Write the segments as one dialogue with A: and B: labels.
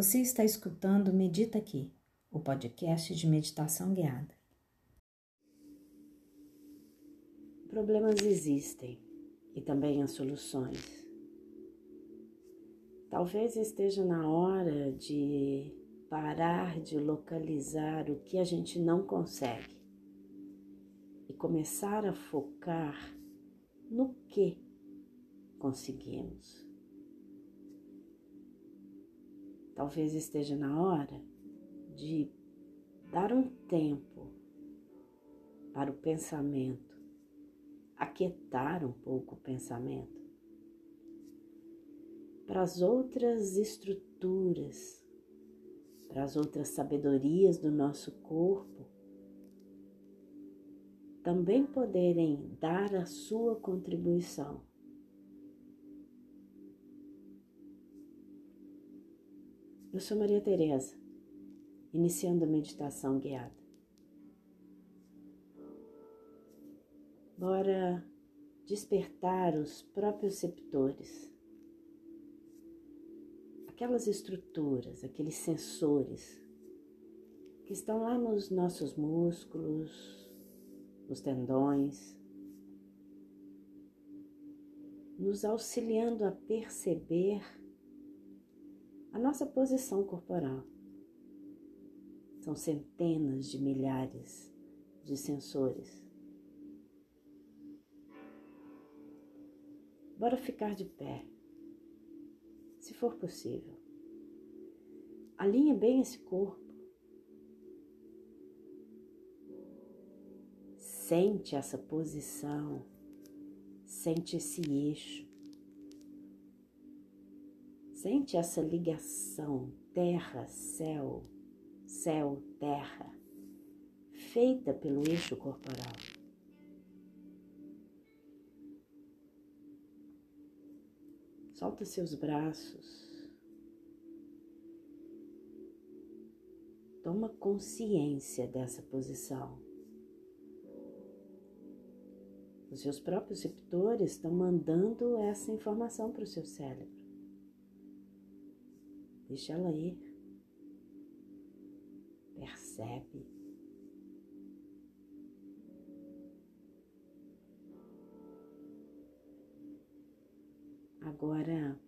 A: Você está escutando Medita Aqui, o podcast de meditação guiada.
B: Problemas existem e também as soluções. Talvez esteja na hora de parar de localizar o que a gente não consegue e começar a focar no que conseguimos. Talvez esteja na hora de dar um tempo para o pensamento, aquietar um pouco o pensamento, para as outras estruturas, para as outras sabedorias do nosso corpo também poderem dar a sua contribuição. Eu sou Maria Teresa, iniciando a meditação guiada. Bora despertar os próprios receptores, aquelas estruturas, aqueles sensores que estão lá nos nossos músculos, os tendões, nos auxiliando a perceber a nossa posição corporal. São centenas de milhares de sensores. Bora ficar de pé, se for possível. Alinhe bem esse corpo. Sente essa posição, sente esse eixo, sente essa ligação terra-céu, céu-terra, feita pelo eixo corporal. Solta seus braços. Toma consciência dessa posição. Os seus próprios receptores estão mandando essa informação para o seu cérebro. Deixa ela ir. Percebe. Agora,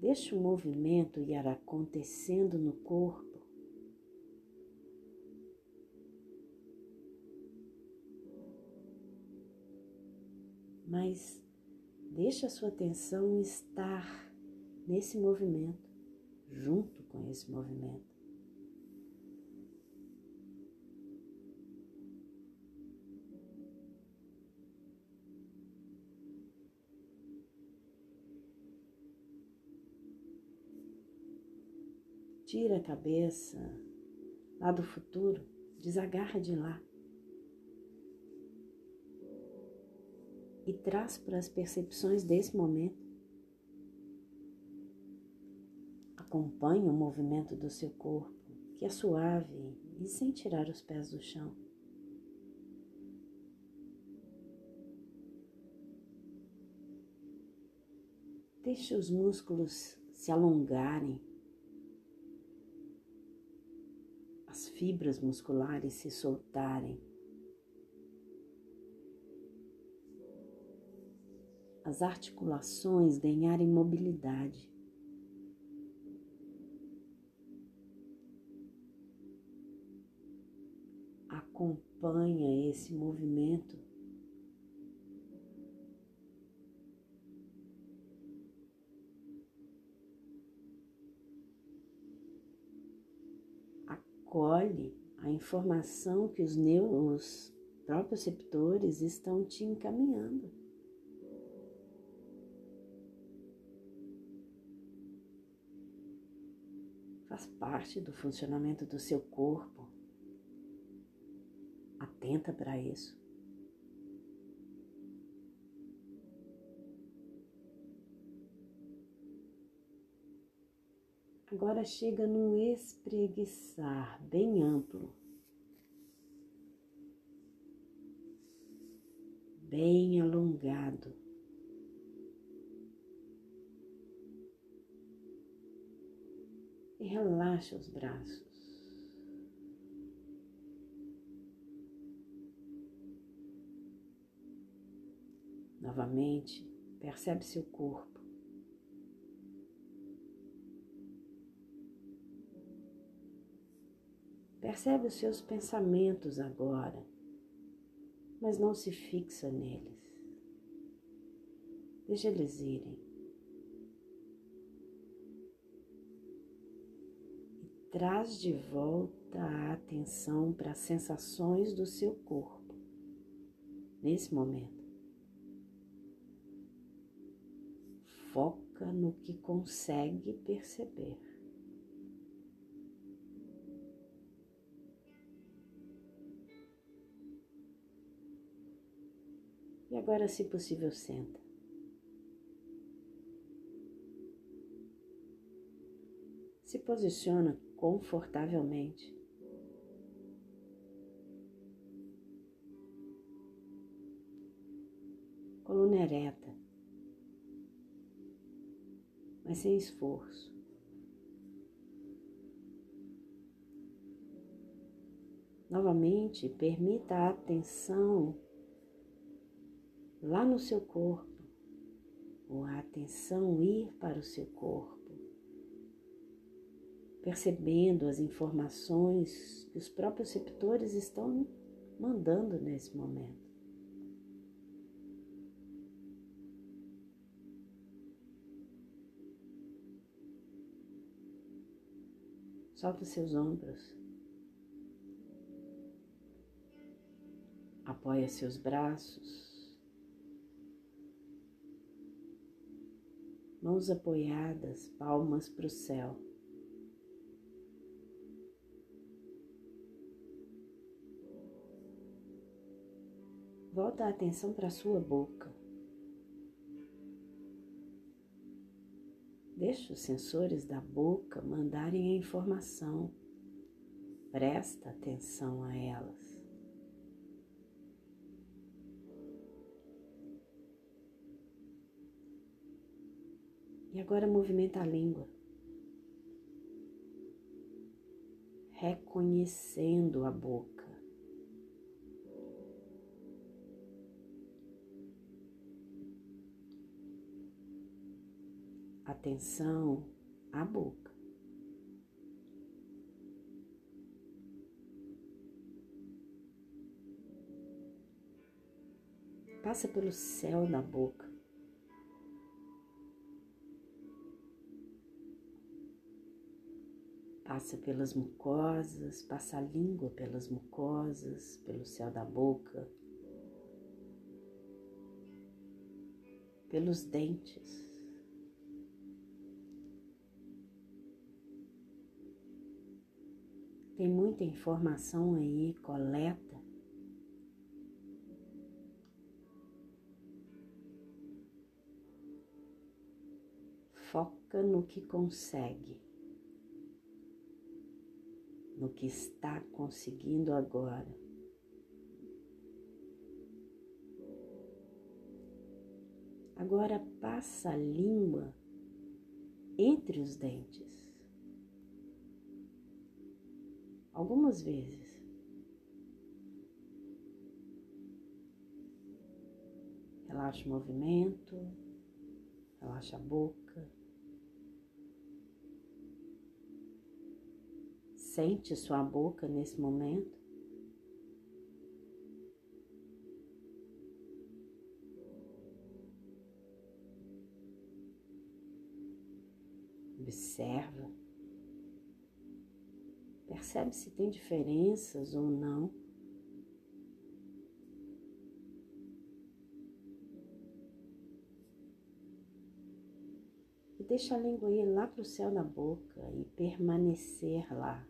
B: deixa o movimento ir acontecendo no corpo mas deixe a sua atenção estar nesse movimento, junto com esse movimento. Tira a cabeça lá do futuro, desagarra de lá. e traz para as percepções desse momento. Acompanhe o movimento do seu corpo, que é suave e sem tirar os pés do chão. Deixe os músculos se alongarem, as fibras musculares se soltarem. as articulações ganharem mobilidade. Acompanha esse movimento. Acolhe a informação que os, próprios receptores estão te encaminhando. faz parte do funcionamento do seu corpo. Atenta para isso. Agora chega num espreguiçar bem amplo, bem alongado. e relaxa os braços. Novamente, percebe seu corpo. Percebe os seus pensamentos agora, mas não se fixa neles. Deixa eles irem. E traz de volta a atenção para as sensações do seu corpo nesse momento. Foca no que consegue perceber. E agora, se possível, senta. Se posiciona confortavelmente. Coluna ereta, mas sem esforço. Novamente, permita a atenção lá no seu corpo, ou a atenção ir para o seu corpo, percebendo as informações que os próprios receptores estão mandando nesse momento. Solta seus ombros. Apoia seus braços. mãos apoiadas, palmas para o céu. Volta a atenção para a sua boca. Deixa os sensores da boca mandarem a informação. Presta atenção a elas. E agora movimenta a língua, reconhecendo a boca. Atenção à boca. Passa pelo céu da boca. Passa pelas mucosas, passa a língua pelas mucosas, pelo céu da boca, pelos dentes. Tem muita informação aí, coleta. Foca no que consegue no que está conseguindo agora. Agora passa a língua entre os dentes. Algumas vezes. Relaxa o movimento, relaxa a boca. Sente sua boca nesse momento. Observa. Percebe se tem diferenças ou não. E deixa a língua ir lá para o céu da boca e permanecer lá.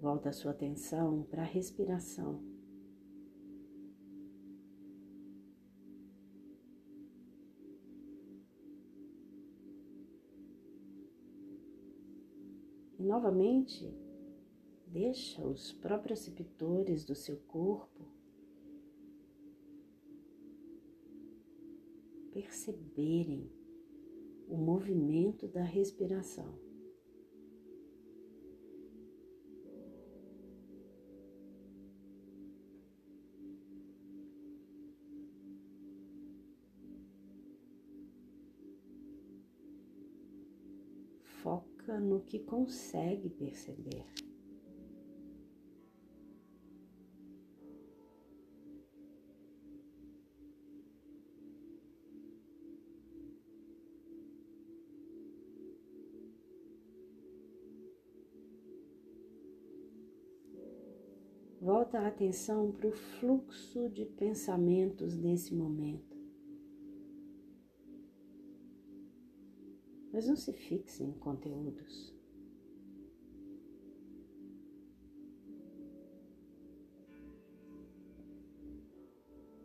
B: Volta a sua atenção para a respiração. E novamente, deixa os próprios receptores do seu corpo perceberem o movimento da respiração. Foca no que consegue perceber. Volta a atenção para o fluxo de pensamentos nesse momento. Mas não se fixe em conteúdos.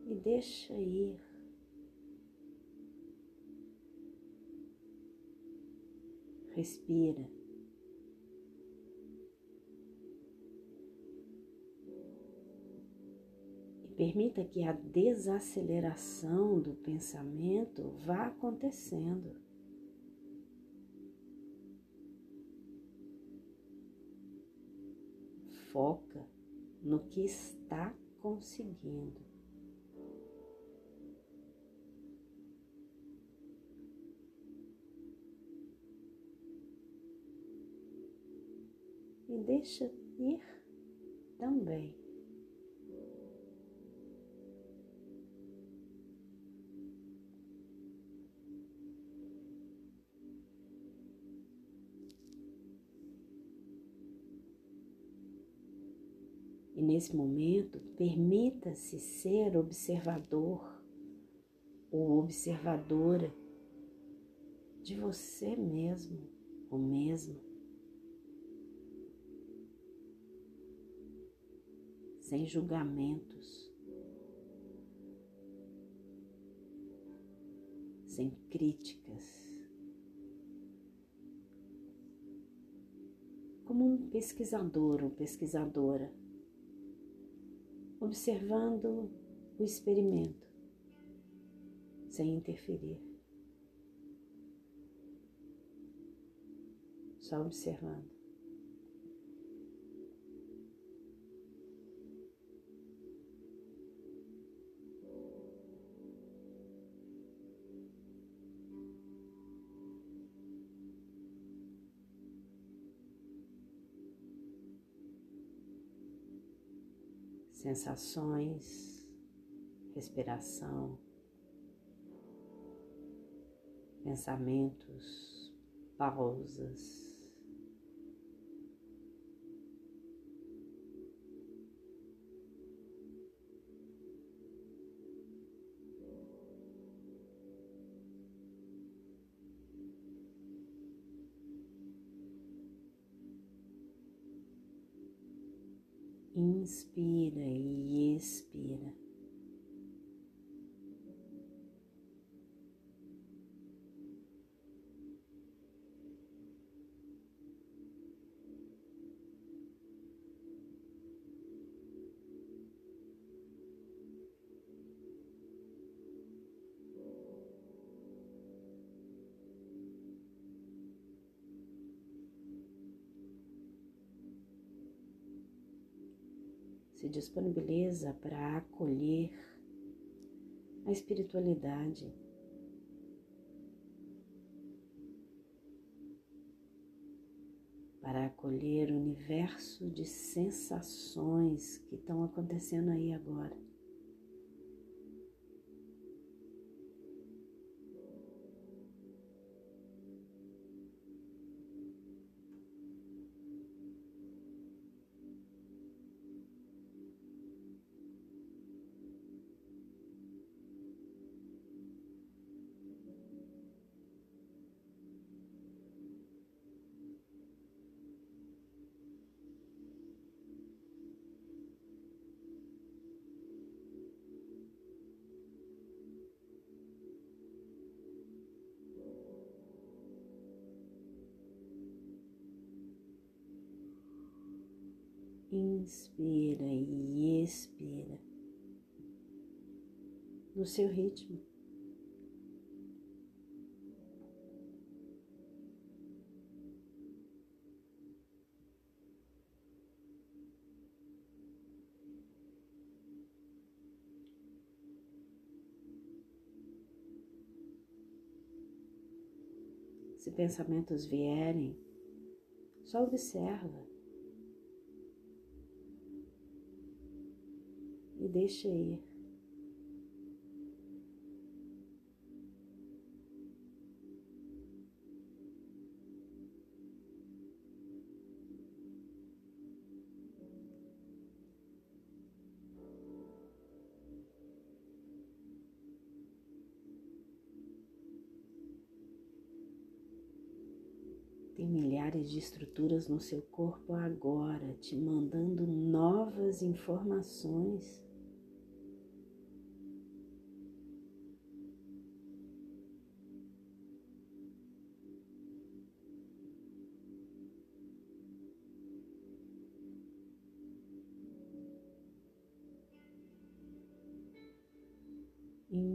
B: E deixa ir. Respira. Permita que a desaceleração do pensamento vá acontecendo. Foca no que está conseguindo. E deixa ir também. Nesse momento, permita-se ser observador ou observadora de você mesmo ou mesmo. Sem julgamentos, sem críticas. Como um pesquisador ou pesquisadora observando o experimento, sem interferir. Só observando. Sensações, respiração, pensamentos, pausas. Inspira e expira. Se disponibiliza para acolher a espiritualidade. Para acolher o universo de sensações que estão acontecendo aí agora. inspira e expira no seu ritmo. Se pensamentos vierem, só observa deixa ir. Tem milhares de estruturas no seu corpo agora te mandando novas informações.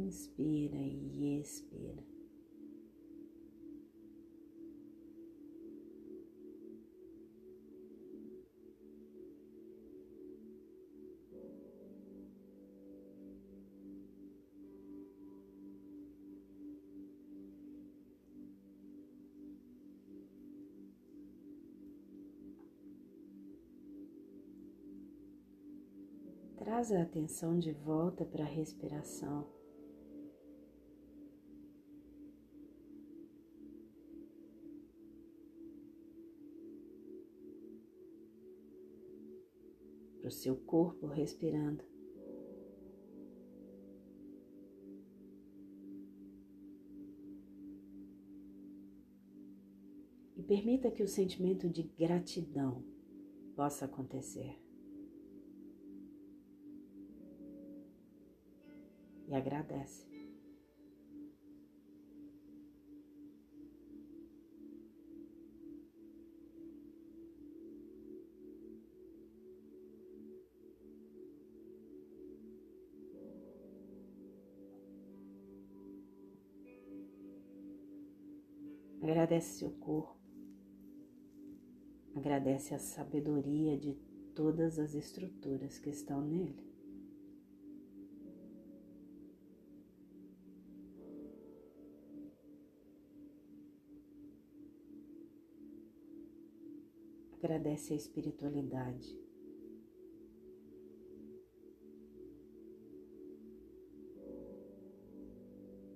B: Inspira e expira. Traz a atenção de volta para a respiração. Para o seu corpo respirando. E permita que o sentimento de gratidão possa acontecer. e agradece. Agradece seu corpo, agradece a sabedoria de todas as estruturas que estão nele. agradece a espiritualidade.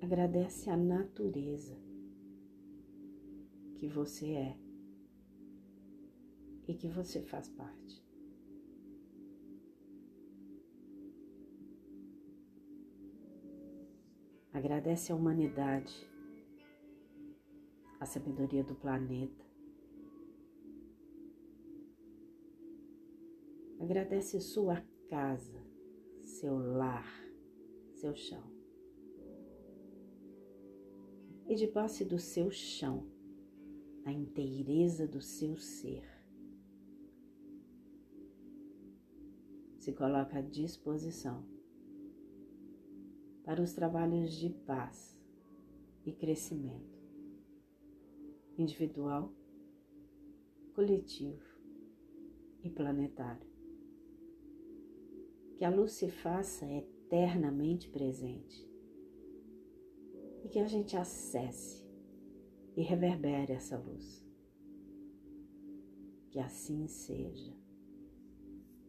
B: Agradece a natureza que você é e que você faz parte. Agradece a humanidade, a sabedoria do planeta, Agradece sua casa, seu lar, seu chão. E de posse do seu chão, a inteireza do seu ser, se coloca à disposição para os trabalhos de paz e crescimento individual, coletivo e planetário. Que a luz se faça eternamente presente e que a gente acesse e reverbere essa luz. Que assim seja.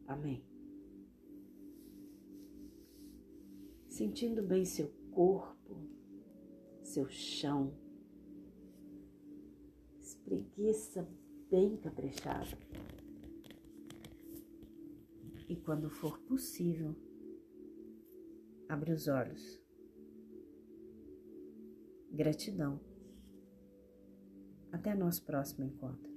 B: Amém. Sentindo bem seu corpo, seu chão, espreguiça bem caprichada e, quando for possível, abre os olhos. Gratidão. Até nosso próximo encontro.